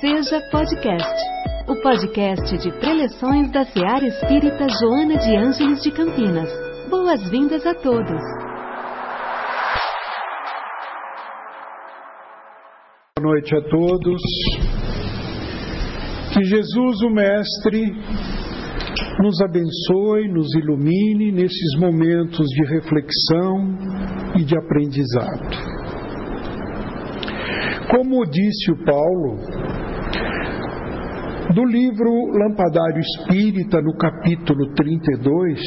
Seja Podcast, o podcast de preleções da Seara Espírita Joana de Ângeles de Campinas. Boas-vindas a todos. Boa noite a todos. Que Jesus, o Mestre, nos abençoe, nos ilumine nesses momentos de reflexão e de aprendizado. Como disse o Paulo, do livro Lampadário Espírita, no capítulo 32,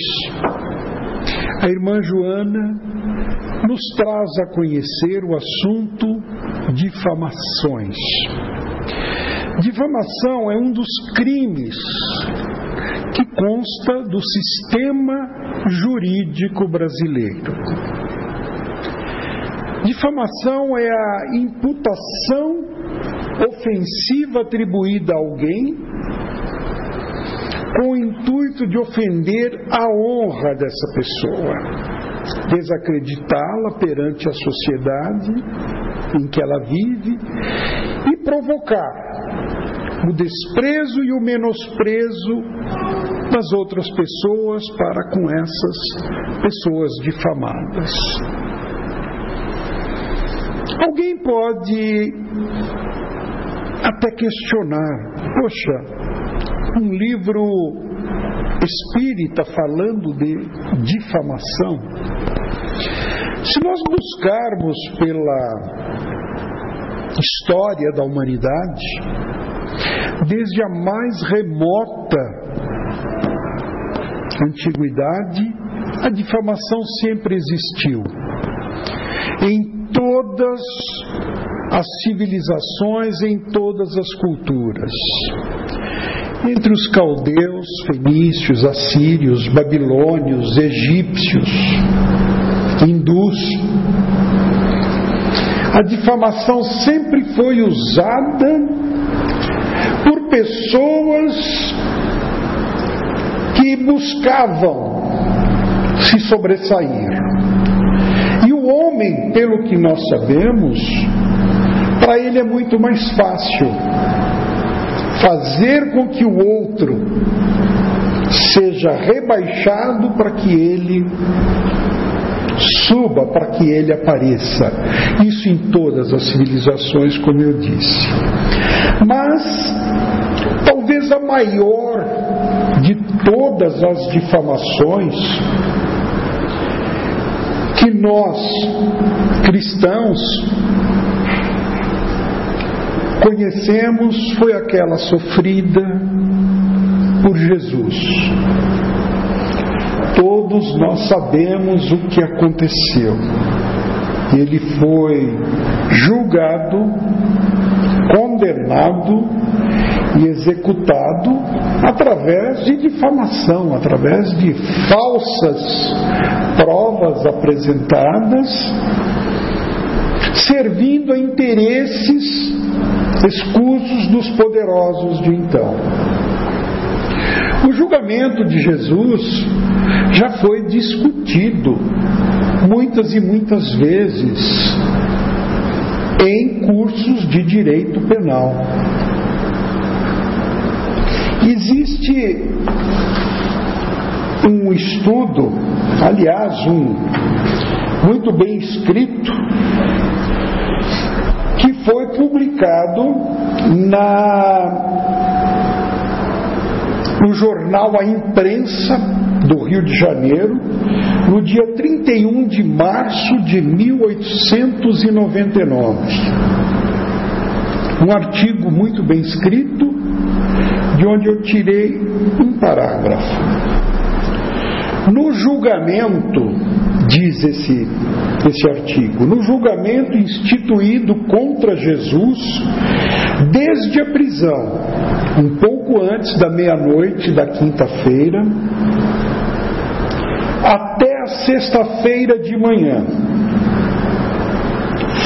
a irmã Joana nos traz a conhecer o assunto difamações. Difamação é um dos crimes que consta do sistema jurídico brasileiro. Difamação é a imputação ofensiva atribuída a alguém com o intuito de ofender a honra dessa pessoa, desacreditá-la perante a sociedade em que ela vive e provocar o desprezo e o menosprezo das outras pessoas para com essas pessoas difamadas. Alguém pode até questionar: poxa, um livro espírita falando de difamação. Se nós buscarmos pela história da humanidade, desde a mais remota antiguidade, a difamação sempre existiu. Em todas as civilizações, em todas as culturas. Entre os caldeus, fenícios, assírios, babilônios, egípcios, hindus, a difamação sempre foi usada por pessoas que buscavam se sobressair homem, pelo que nós sabemos, para ele é muito mais fácil fazer com que o outro seja rebaixado para que ele suba, para que ele apareça. Isso em todas as civilizações, como eu disse. Mas talvez a maior de todas as difamações que nós, cristãos, conhecemos foi aquela sofrida por Jesus. Todos nós sabemos o que aconteceu. Ele foi julgado, condenado e executado através de difamação, através de falsas provas apresentadas, servindo a interesses escusos dos poderosos de então. O julgamento de Jesus já foi discutido muitas e muitas vezes em cursos de direito penal. Existe um estudo, aliás, um muito bem escrito, foi publicado na no jornal A Imprensa do Rio de Janeiro, no dia 31 de março de 1899. Um artigo muito bem escrito, de onde eu tirei um parágrafo. No julgamento, diz esse, esse artigo, no julgamento instituído contra Jesus, desde a prisão, um pouco antes da meia-noite da quinta-feira, até a sexta-feira de manhã,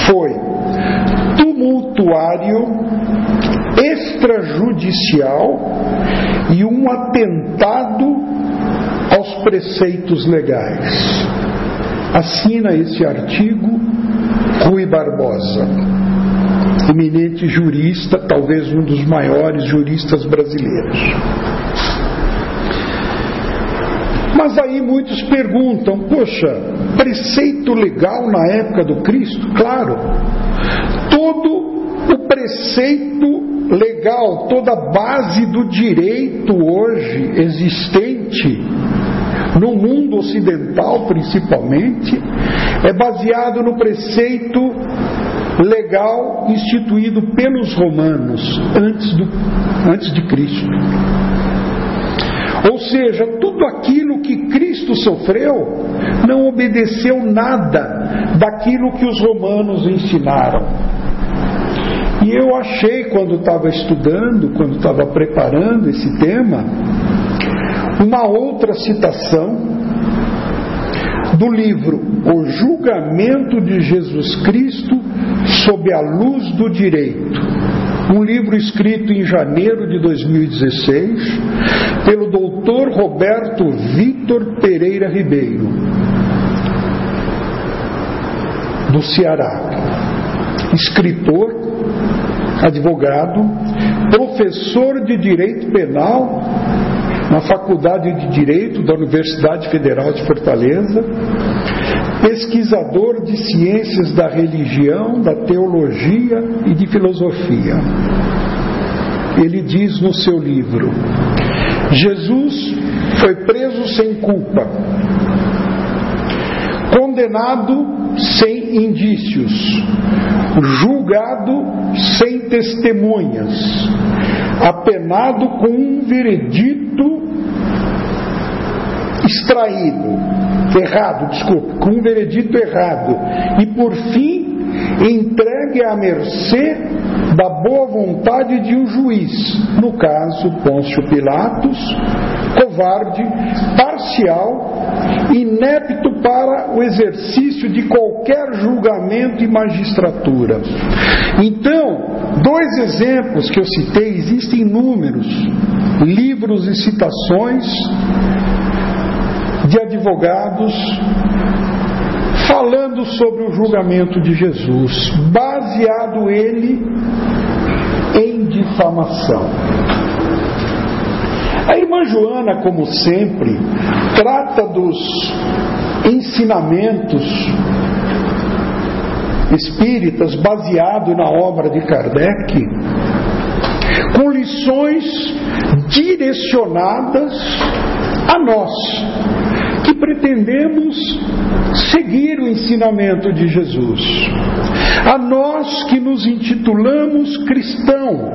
foi tumultuário extrajudicial e um atentado aos preceitos legais. Assina esse artigo Rui Barbosa. eminente jurista, talvez um dos maiores juristas brasileiros. Mas aí muitos perguntam: poxa, preceito legal na época do Cristo? Claro, todo o preceito legal, toda a base do direito hoje existente no mundo ocidental principalmente, é baseado no preceito legal instituído pelos romanos antes, do, antes de Cristo. Ou seja, tudo aquilo que Cristo sofreu não obedeceu nada daquilo que os romanos ensinaram. E eu achei, quando estava estudando, quando estava preparando esse tema, uma outra citação do livro O Julgamento de Jesus Cristo sob a Luz do Direito. Um livro escrito em janeiro de 2016 pelo doutor Roberto Vitor Pereira Ribeiro, do Ceará. Escritor, advogado, professor de direito penal na Faculdade de Direito da Universidade Federal de Fortaleza, pesquisador de ciências da religião, da teologia e de filosofia. Ele diz no seu livro: Jesus foi preso sem culpa, condenado sem indícios, julgado sem testemunhas, apenado com um veredito extraído, errado, desculpe, com um veredito errado, e por fim entregue à mercê da boa vontade de um juiz, no caso Pôncio Pilatos, covarde, parcial, inepto para o exercício de qualquer julgamento e magistratura. Então, dois exemplos que eu citei, existem inúmeros livros e citações de advogados falando sobre o julgamento de Jesus, baseado ele em difamação. A irmã Joana, como sempre, trata dos ensinamentos espíritas baseado na obra de Kardec, com lições direcionadas a nós, que pretendemos seguir o ensinamento de Jesus, a nós que nos intitulamos cristão.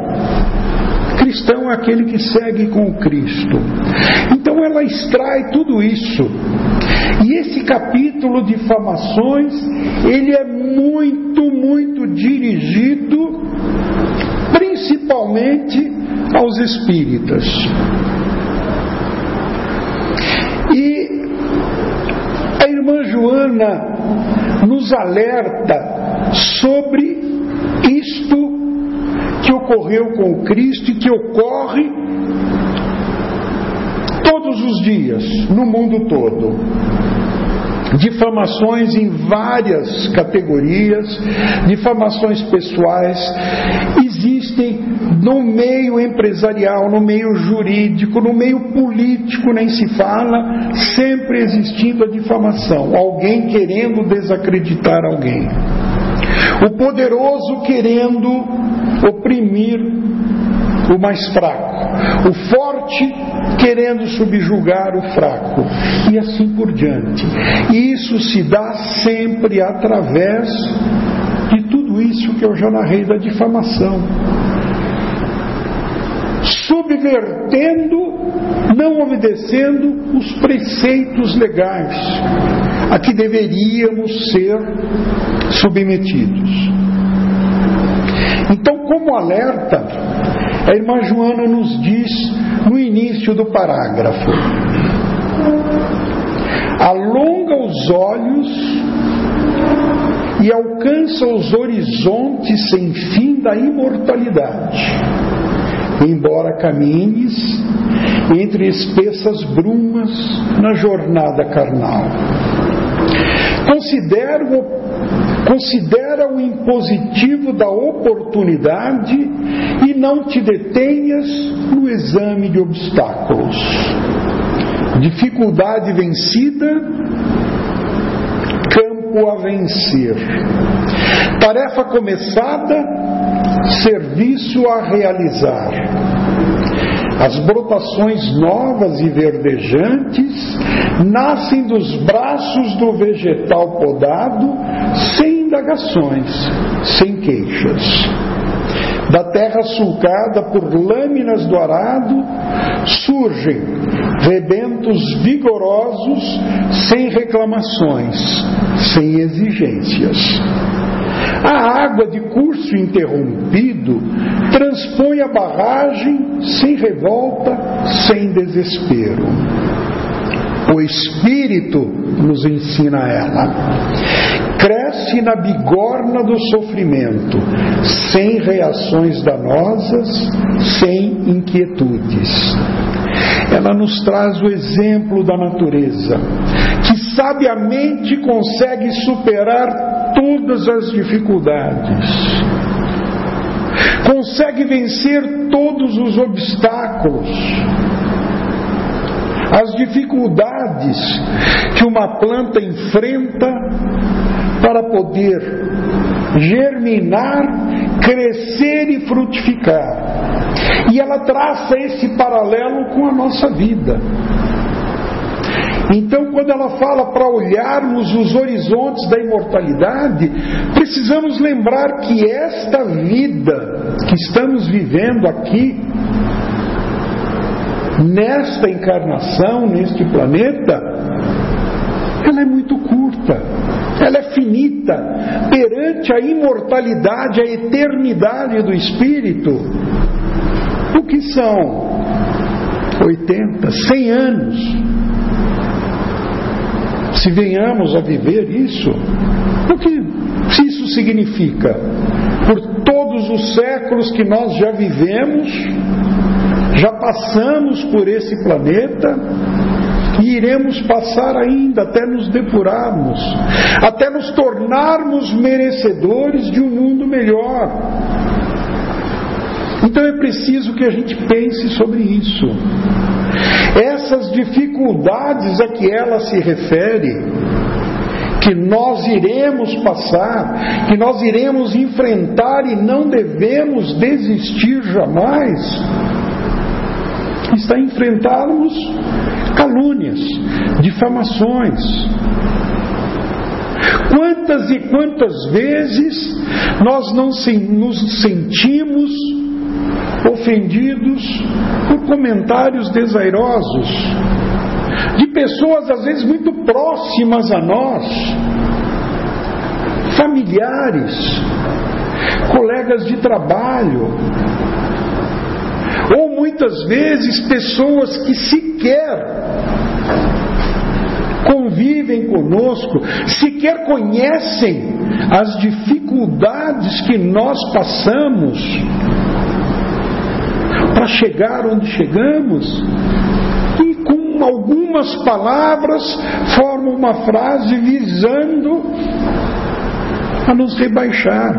Cristão é aquele que segue com Cristo. Então ela extrai tudo isso. E esse capítulo de famações, ele é muito, muito dirigido principalmente aos espíritas. E Joana nos alerta sobre isto que ocorreu com Cristo e que ocorre todos os dias no mundo todo. Difamações em várias categorias, difamações pessoais, existem no meio empresarial, no meio jurídico, no meio político, nem se fala, sempre existindo a difamação, alguém querendo desacreditar alguém. O poderoso querendo oprimir o mais fraco, o forte querendo subjugar o fraco, e assim por diante. Isso se dá sempre através isso que eu já narrei da difamação. Subvertendo, não obedecendo os preceitos legais a que deveríamos ser submetidos. Então, como alerta, a irmã Joana nos diz no início do parágrafo: alonga os olhos e alcança os horizontes sem fim da imortalidade. Embora caminhes entre espessas brumas na jornada carnal. Considera o impositivo da oportunidade e não te detenhas no exame de obstáculos. Dificuldade vencida, campo a vencer. Tarefa começada, serviço a realizar. As brotações novas e verdejantes nascem dos braços do vegetal podado, sem indagações, sem queixas. Da terra sulcada por lâminas do arado, surgem rebentos vigorosos, sem reclamações, sem exigências. A água de curso interrompido transpõe a barragem sem revolta, sem desespero. O Espírito nos ensina ela. Cresce na bigorna do sofrimento, sem reações danosas, sem inquietudes. Ela nos traz o exemplo da natureza, que sabiamente consegue superar todas as dificuldades, consegue vencer todos os obstáculos as dificuldades que uma planta enfrenta para poder germinar, crescer e frutificar. E ela traça esse paralelo com a nossa vida. Então, quando ela fala para olharmos os horizontes da imortalidade, precisamos lembrar que esta vida que estamos vivendo aqui nesta encarnação, neste planeta, ela é muito curta, ela é finita perante a imortalidade, a eternidade do Espírito. O que são 80, 100 anos? Se venhamos a viver isso, o que isso significa? Por todos os séculos que nós já vivemos, já passamos por esse planeta e iremos passar ainda até nos depurarmos, até nos tornarmos merecedores de um mundo melhor. Então é preciso que a gente pense sobre isso. Essas dificuldades a que ela se refere, que nós iremos passar, que nós iremos enfrentar e não devemos desistir jamais, está enfrentarmos calúnias, difamações. Quantas e quantas vezes nós não nos sentimos ofendidos por comentários desairosos de pessoas às vezes muito próximas a nós, familiares, colegas de trabalho, muitas vezes pessoas que sequer convivem conosco, sequer conhecem as dificuldades que nós passamos para chegar onde chegamos, e com algumas palavras formam uma frase visando a nos rebaixar.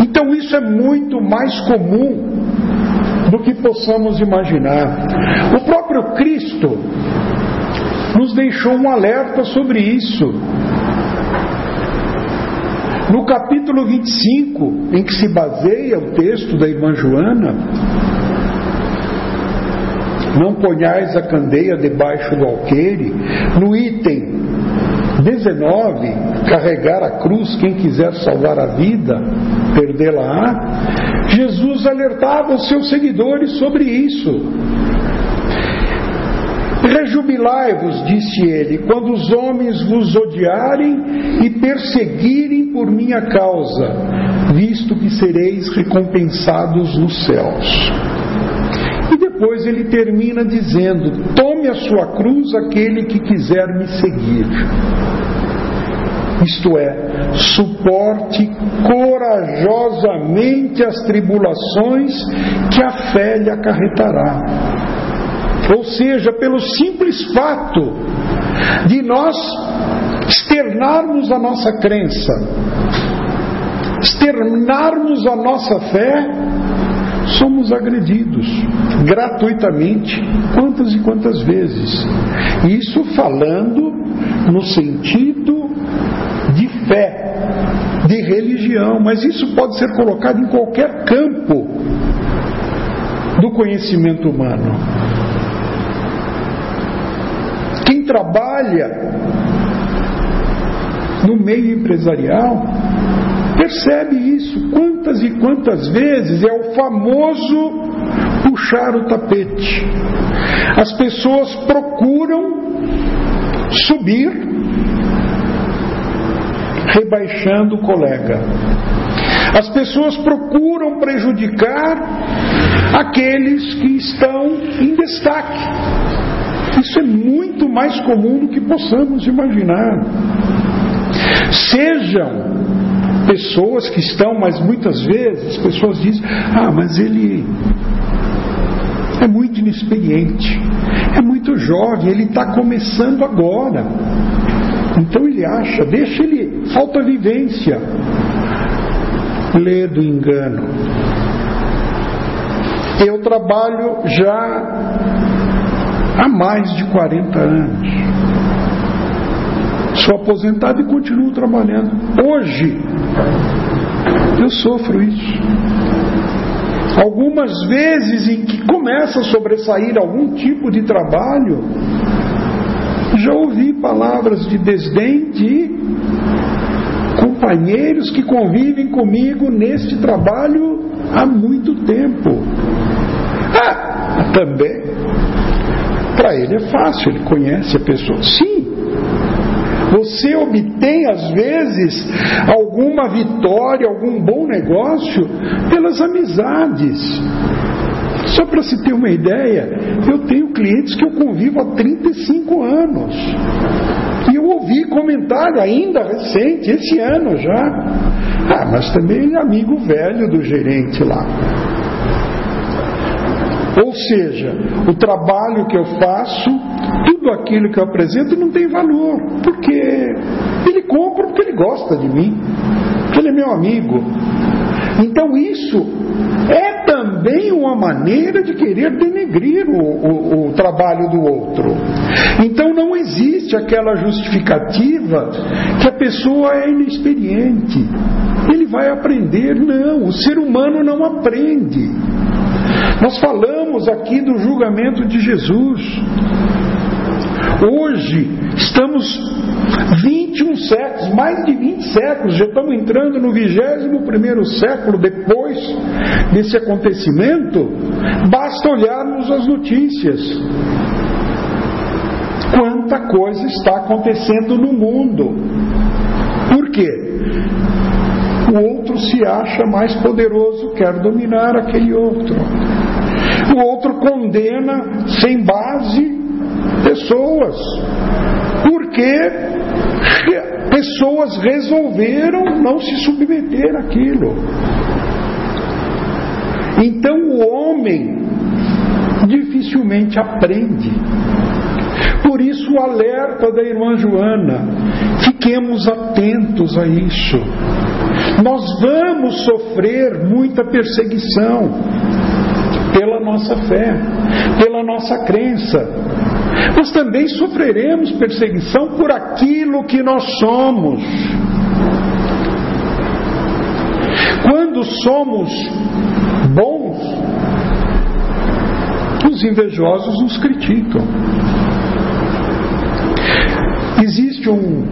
Então isso é muito mais comum do que possamos imaginar. O próprio Cristo nos deixou um alerta sobre isso. No capítulo 25, em que se baseia o texto da irmã Joana, não ponhais a candeia debaixo do alqueire, no item 19, carregar a cruz, quem quiser salvar a vida, perdê-la-á, Jesus alertava os seus seguidores sobre isso. Rejubilai-vos, disse ele, quando os homens vos odiarem e perseguirem por minha causa, visto que sereis recompensados nos céus. Depois ele termina dizendo: Tome a sua cruz aquele que quiser me seguir. Isto é, suporte corajosamente as tribulações que a fé lhe acarretará ou seja, pelo simples fato de nós externarmos a nossa crença, externarmos a nossa fé, somos agredidos gratuitamente quantas e quantas vezes. Isso falando no sentido de fé, de religião, mas isso pode ser colocado em qualquer campo do conhecimento humano. Quem trabalha no meio empresarial percebe isso. Quantas e quantas vezes é o famoso puxar o tapete. As pessoas procuram subir, rebaixando o colega. As pessoas procuram prejudicar aqueles que estão em destaque. Isso é muito mais comum do que possamos imaginar. Sejam pessoas que estão, mas muitas vezes as pessoas dizem: ah, mas ele é muito inexperiente, é muito jovem, ele está começando agora. Então ele acha, deixa ele, falta vivência. Lê do engano. Eu trabalho já há mais de 40 anos. Sou aposentado e continuo trabalhando. Hoje, eu sofro isso. Algumas vezes em que começa a sobressair algum tipo de trabalho, já ouvi palavras de desdém de companheiros que convivem comigo neste trabalho há muito tempo. Ah, também. Para ele é fácil, ele conhece a pessoa. Sim, você obtém, às vezes, alguma vitória, algum bom negócio pelas amizades. Só para se ter uma ideia, eu tenho clientes que eu convivo há 35 anos. E eu ouvi comentário ainda recente, esse ano já. Ah, mas também ele é amigo velho do gerente lá. Ou seja, o trabalho que eu faço, tudo aquilo que eu apresento não tem valor, porque ele compra porque ele gosta de mim, porque ele é meu amigo. Então isso é também uma maneira de querer denegrir o, o, o, trabalho do outro. Então não existe aquela justificativa que a pessoa é inexperiente. Ele vai aprender. Não, o ser humano não aprende. Nós falamos aqui do julgamento de Jesus. Hoje estamos 21 séculos, mais de 20 séculos, já estamos entrando no 21 século depois desse acontecimento. Basta olharmos as notícias. Quanta coisa está acontecendo no mundo. Por quê? O outro se acha mais poderoso, quer dominar aquele outro. O outro condena sem base pessoas. Porque pessoas resolveram não se submeter àquilo. Então o homem dificilmente aprende. Por isso o alerta da irmã Joana, fiquemos atentos a isso. Nós vamos sofrer muita perseguição pela nossa fé, pela nossa crença. Nós também sofreremos perseguição por aquilo que nós somos. Quando somos bons, os invejosos nos criticam. Existe um,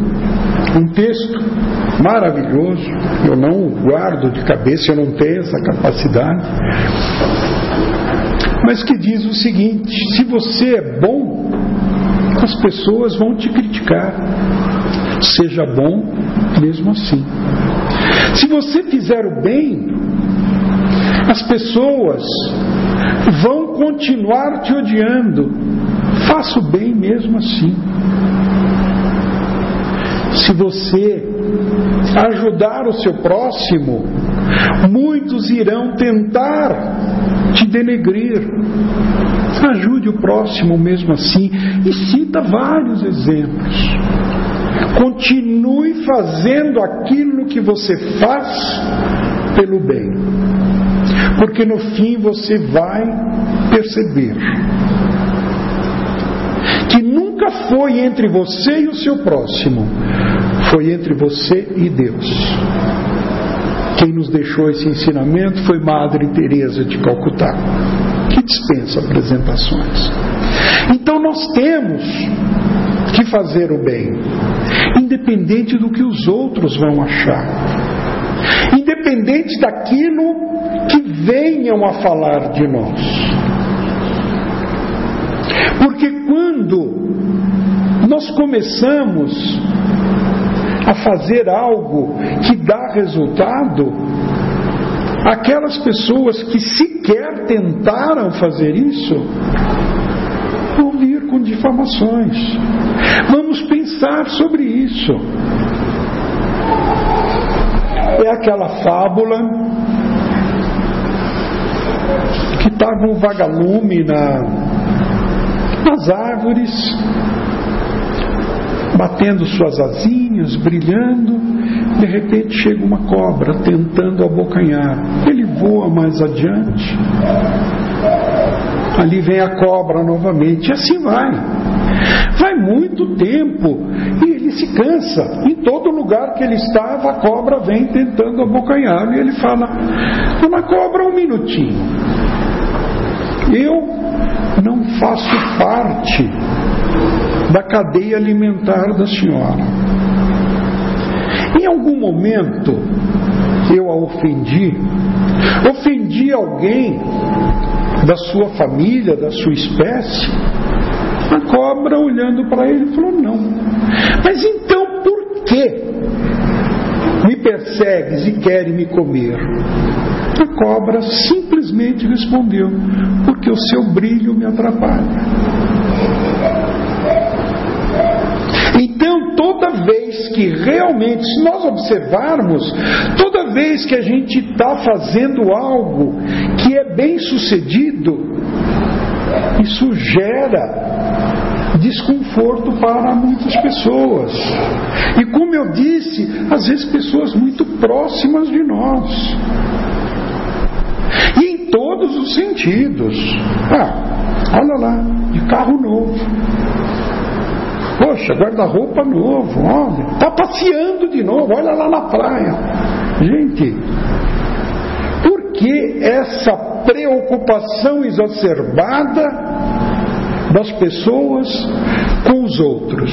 um texto maravilhoso, eu não guardo de cabeça, eu não tenho essa capacidade, mas que diz o seguinte: se você é bom, as pessoas vão te criticar. Seja bom mesmo assim. Se você fizer o bem, as pessoas vão continuar te odiando. Faça o bem mesmo assim. Se você ajudar o seu próximo, muitos irão tentar te denegrir. Ajude o próximo mesmo assim e cita vários exemplos. Continue fazendo aquilo que você faz pelo bem, porque no fim você vai perceber que nunca foi entre você e o seu próximo, foi entre você e Deus. Quem nos deixou esse ensinamento foi Madre Teresa de Calcutá, que dispensa apresentações. Então nós temos que fazer o bem, independente do que os outros vão achar, independente daquilo que venham a falar de nós. Porque quando nós começamos a fazer algo que dá resultado, aquelas pessoas que sequer tentaram fazer isso vão vir com difamações. Vamos pensar sobre isso. É aquela fábula que estava um vagalume na, nas árvores batendo suas asinhas, brilhando, de repente chega uma cobra tentando abocanhar. Ele voa mais adiante. Ali vem a cobra novamente, e assim vai. Vai muito tempo e ele se cansa. Em todo lugar que ele estava, a cobra vem tentando abocanhar. E ele fala: Dona cobra, um minutinho. Eu não faço parte da cadeia alimentar da senhora. Em algum momento eu a ofendi, ofendi alguém da sua família, da sua espécie. A cobra, olhando para ele, falou: Não. Mas então por que me persegues e queres me comer? A cobra simplesmente respondeu: Porque o seu brilho me atrapalha. Toda vez que realmente, se nós observarmos, toda vez que a gente está fazendo algo que é bem sucedido, isso gera desconforto para muitas pessoas. E como eu disse, às vezes pessoas muito próximas de nós. E em todos os sentidos. Ah, olha lá, de carro novo Poxa, guarda-roupa novo, olha, está passeando de novo, olha lá na praia. Gente, por que essa preocupação exacerbada das pessoas com os outros?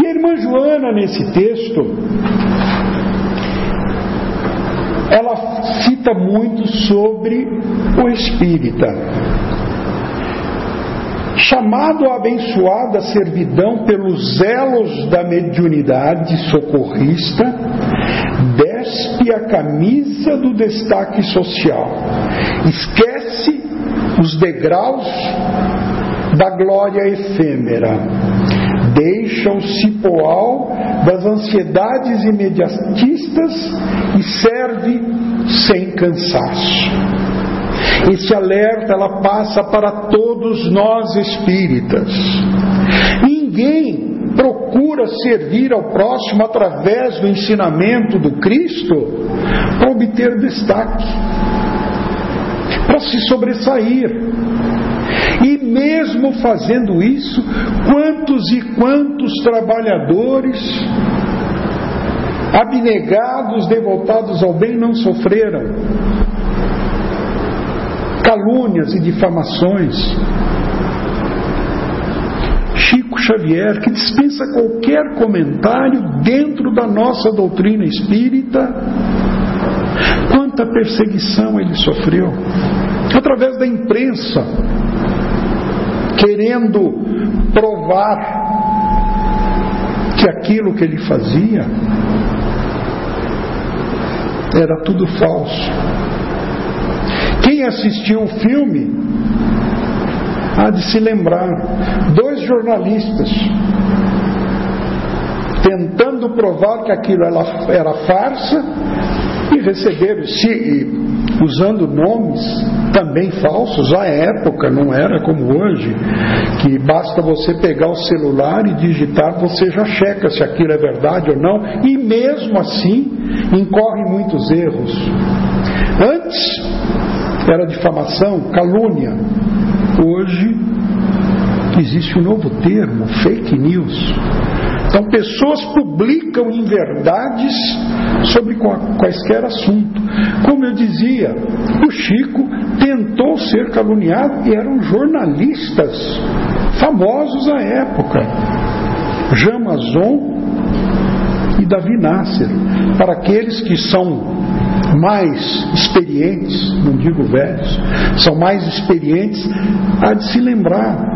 E a irmã Joana, nesse texto, ela cita muito sobre o espírita chamado a abençoada servidão pelos elos da mediunidade socorrista, despe a camisa do destaque social, esquece os degraus da glória efêmera, deixa o cipoal das ansiedades imediatistas e serve sem cansaço. Esse alerta ela passa para todos nós espíritas. Ninguém procura servir ao próximo através do ensinamento do Cristo para obter destaque, para se sobressair. E mesmo fazendo isso, quantos e quantos trabalhadores abnegados, devotados ao bem não sofreram? Calúnias e difamações. Chico Xavier, que dispensa qualquer comentário dentro da nossa doutrina espírita, quanta perseguição ele sofreu, através da imprensa, querendo provar que aquilo que ele fazia era tudo falso assistiu o filme há de se lembrar: dois jornalistas tentando provar que aquilo era, farsa e receberam, se, usando nomes também falsos. À época não era como hoje, que basta você pegar o celular e digitar, você já checa se aquilo é verdade ou não, e mesmo assim incorre muitos erros. Antes era difamação, calúnia. Hoje existe um novo termo, fake news. Então, pessoas publicam inverdades sobre quaisquer assunto. Como eu dizia, o Chico tentou ser caluniado e eram jornalistas famosos à época. Jamazon e Davi Nasser. Para aqueles que são mais experientes, não digo velhos, são mais experientes, há de se lembrar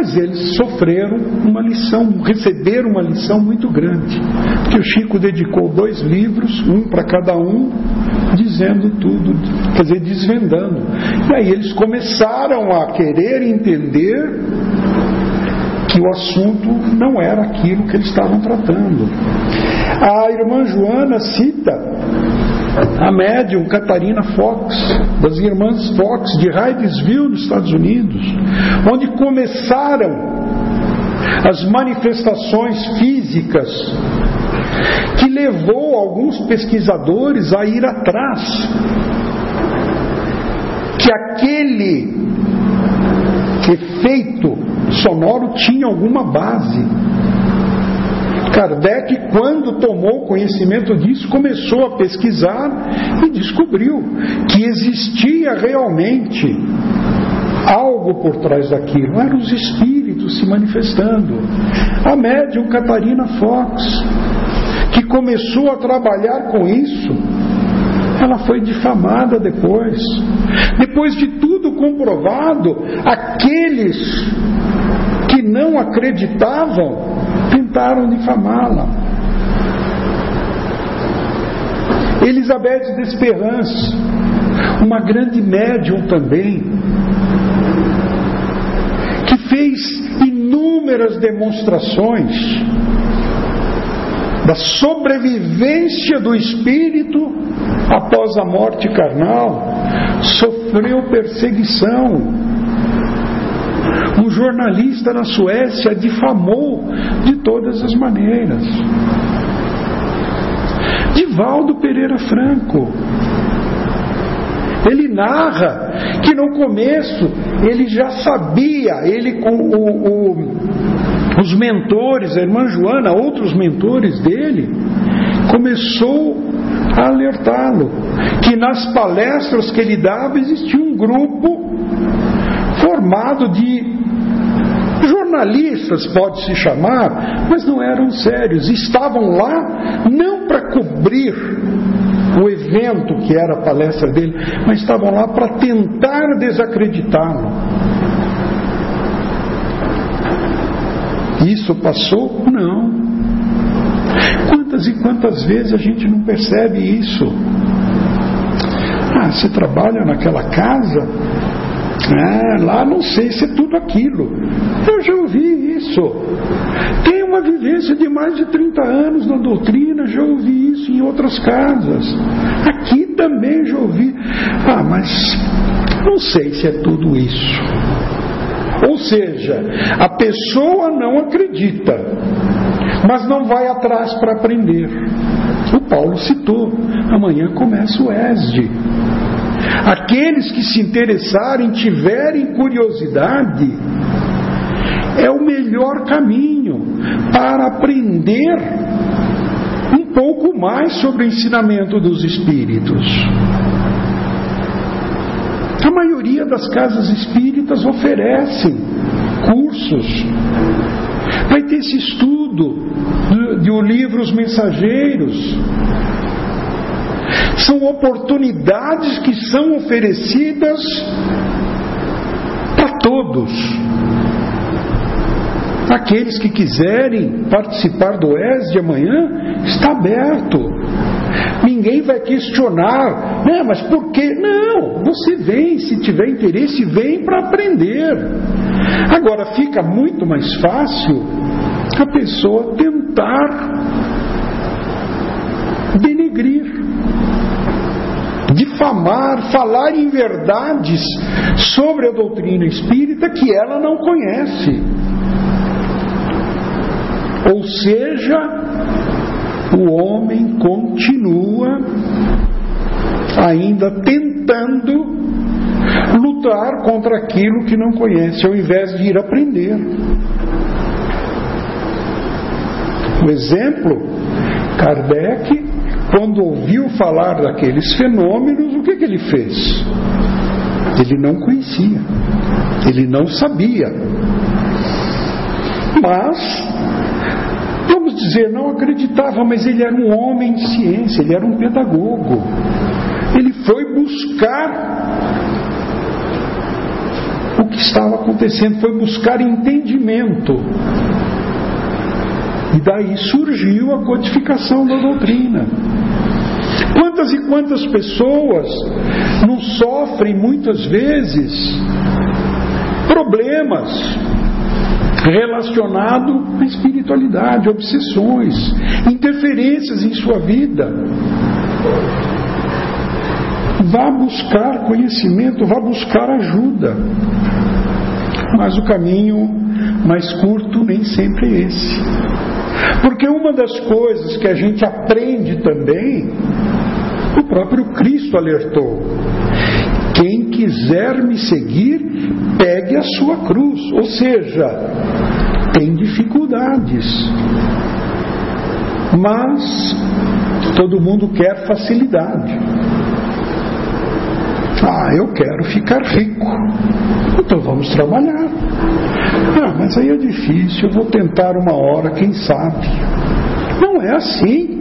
mas eles sofreram uma lição, receberam uma lição muito grande. Porque o Chico dedicou dois livros, um para cada um, dizendo tudo, quer dizer, desvendando. E aí eles começaram a querer entender que o assunto não era aquilo que eles estavam tratando. A irmã Joana cita a médium Catarina Fox, das irmãs Fox, de Hydesville, nos Estados Unidos, onde começaram as manifestações físicas que levou alguns pesquisadores a ir atrás que aquele efeito sonoro tinha alguma base Kardec, quando tomou conhecimento disso, começou a pesquisar e descobriu que existia realmente algo por trás daquilo, eram os espíritos se manifestando. A médium Catarina Fox, que começou a trabalhar com isso, ela foi difamada depois. Depois de tudo comprovado, aqueles que não acreditavam tentaram difamá-la. Elizabeth Desperance, uma grande médium também, que fez inúmeras demonstrações da sobrevivência do espírito após a morte carnal, sofreu perseguição, um jornalista na Suécia difamou de todas as maneiras. Divaldo Pereira Franco. Ele narra que no começo ele já sabia, ele com o, o, os mentores, a irmã Joana, outros mentores dele, começou a alertá-lo que nas palestras que ele dava existia um grupo formado de jornalistas, pode-se chamar, mas não eram sérios. Estavam lá não para cobrir o evento que era a palestra dele, mas estavam lá para tentar desacreditá-lo. Isso passou? Não. Quantas e quantas vezes a gente não percebe isso? Ah, você trabalha naquela casa, ah, lá não sei se é tudo aquilo. Eu já ouvi isso. Tem uma vivência de mais de 30 anos na doutrina, já ouvi isso em outras casas. Aqui também já ouvi. Ah, mas não sei se é tudo isso. Ou seja, a pessoa não acredita, mas não vai atrás para aprender. O Paulo citou, amanhã começa o ESD. Aqueles que se interessarem, tiverem curiosidade, é o melhor caminho para aprender um pouco mais sobre o ensinamento dos espíritos. A maioria das casas espíritas oferecem cursos. Vai ter esse estudo de, de o livro Os Mensageiros, são oportunidades que são oferecidas para todos. Aqueles que quiserem participar do ES de amanhã, está aberto. Ninguém vai questionar, né, mas por quê? Não, você vem, se tiver interesse, vem para aprender. Agora fica muito mais fácil a pessoa tentar denegrir difamar, falar em verdades sobre a doutrina espírita que ela não conhece. Ou seja, o homem continua ainda tentando lutar contra aquilo que não conhece, ao invés de ir aprender. Um exemplo, Kardec, quando ouviu falar daqueles fenômenos, o que, que ele fez? Ele não conhecia, ele não sabia. Mas, vamos dizer, não acreditava, mas ele era um homem de ciência, ele era um pedagogo. Ele foi buscar o que estava acontecendo, foi buscar entendimento. E daí surgiu a codificação da doutrina. Quantas e quantas pessoas não sofrem muitas vezes problemas relacionados à espiritualidade, obsessões, interferências em sua vida. Vá buscar conhecimento, vá buscar ajuda. Mas o caminho mais curto nem sempre é esse. Porque uma das coisas que a gente aprende também, o próprio Cristo alertou: quem quiser me seguir, pegue a sua cruz. Ou seja, tem dificuldades. Mas todo mundo quer facilidade. Ah, eu quero ficar rico. Então vamos trabalhar. Ah, mas aí é difícil, eu vou tentar uma hora, quem sabe. Não é assim.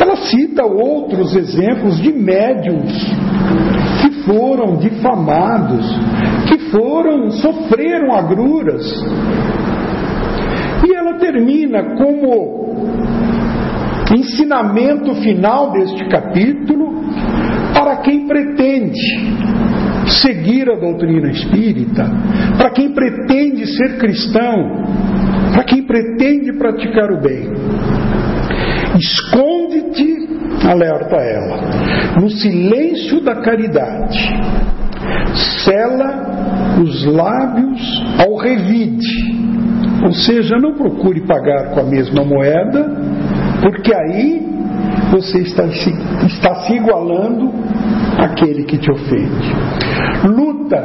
Ela cita outros exemplos de médiums que foram difamados, que foram, sofreram agruras. E ela termina como ensinamento final deste capítulo para quem pretende seguir a doutrina espírita, para quem pretende ser cristão, para quem pretende praticar o bem. Esconde-te, alerta ela, no silêncio da caridade. Sela os lábios ao revide, ou seja, não procure pagar com a mesma moeda, porque aí você está se, está se igualando àquele que te ofende. Luta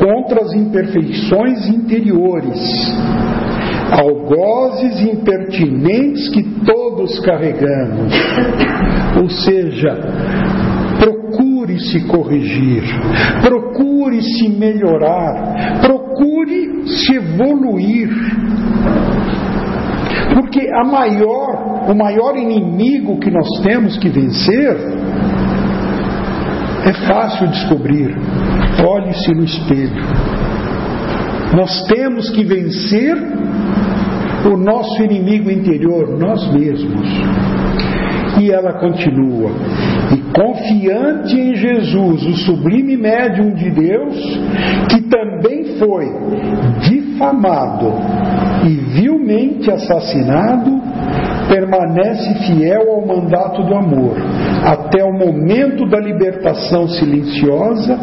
contra as imperfeições interiores, algozes impertinentes que todos carregamos. Ou seja, procure se corrigir, procure se melhorar, procure se evoluir. Porque a maior, o maior inimigo que nós temos que vencer é fácil descobrir. Olhe-se no espelho. Nós temos que vencer o nosso inimigo interior, nós mesmos. E ela continua. E confiante em Jesus, o sublime médium de Deus, que também foi difamado e vilmente assassinado, permanece fiel ao mandato do amor, até o momento da libertação silenciosa,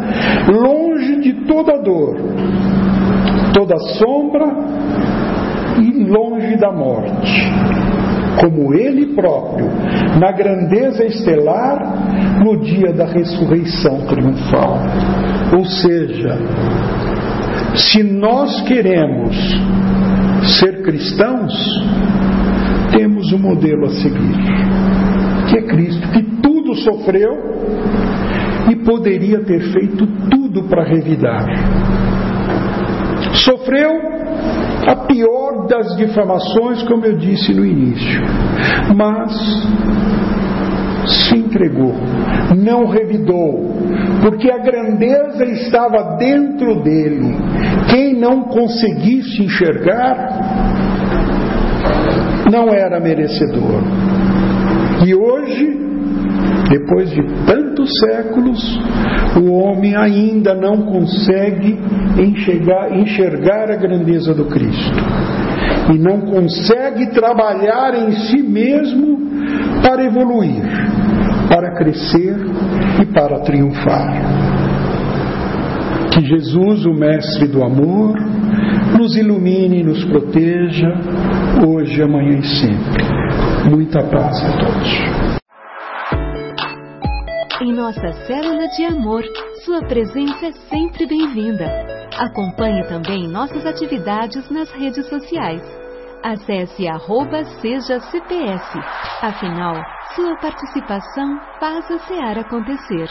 longe de toda dor, toda sombra longe da morte. Como ele próprio, na grandeza estelar, no dia da ressurreição triunfal. Ou seja, se nós queremos ser cristãos, temos um modelo a seguir, que é Cristo, que tudo sofreu e poderia ter feito tudo para revidar. Sofreu a pior das difamações, como eu disse no início, mas se entregou, não revidou, porque a grandeza estava dentro dele. Quem não conseguisse enxergar, não era merecedor. E hoje, depois de tantos séculos, o homem ainda não consegue enxergar, enxergar a grandeza do Cristo. E não consegue trabalhar em si mesmo para evoluir, para crescer e para triunfar. Que Jesus, o Mestre do amor, nos ilumine e nos proteja, hoje, amanhã e sempre. Muita paz a todos. Nossa célula de amor, sua presença é sempre bem-vinda. Acompanhe também nossas atividades nas redes sociais. Acesse arroba seja CPS. Afinal, sua participação faz a SEAR acontecer.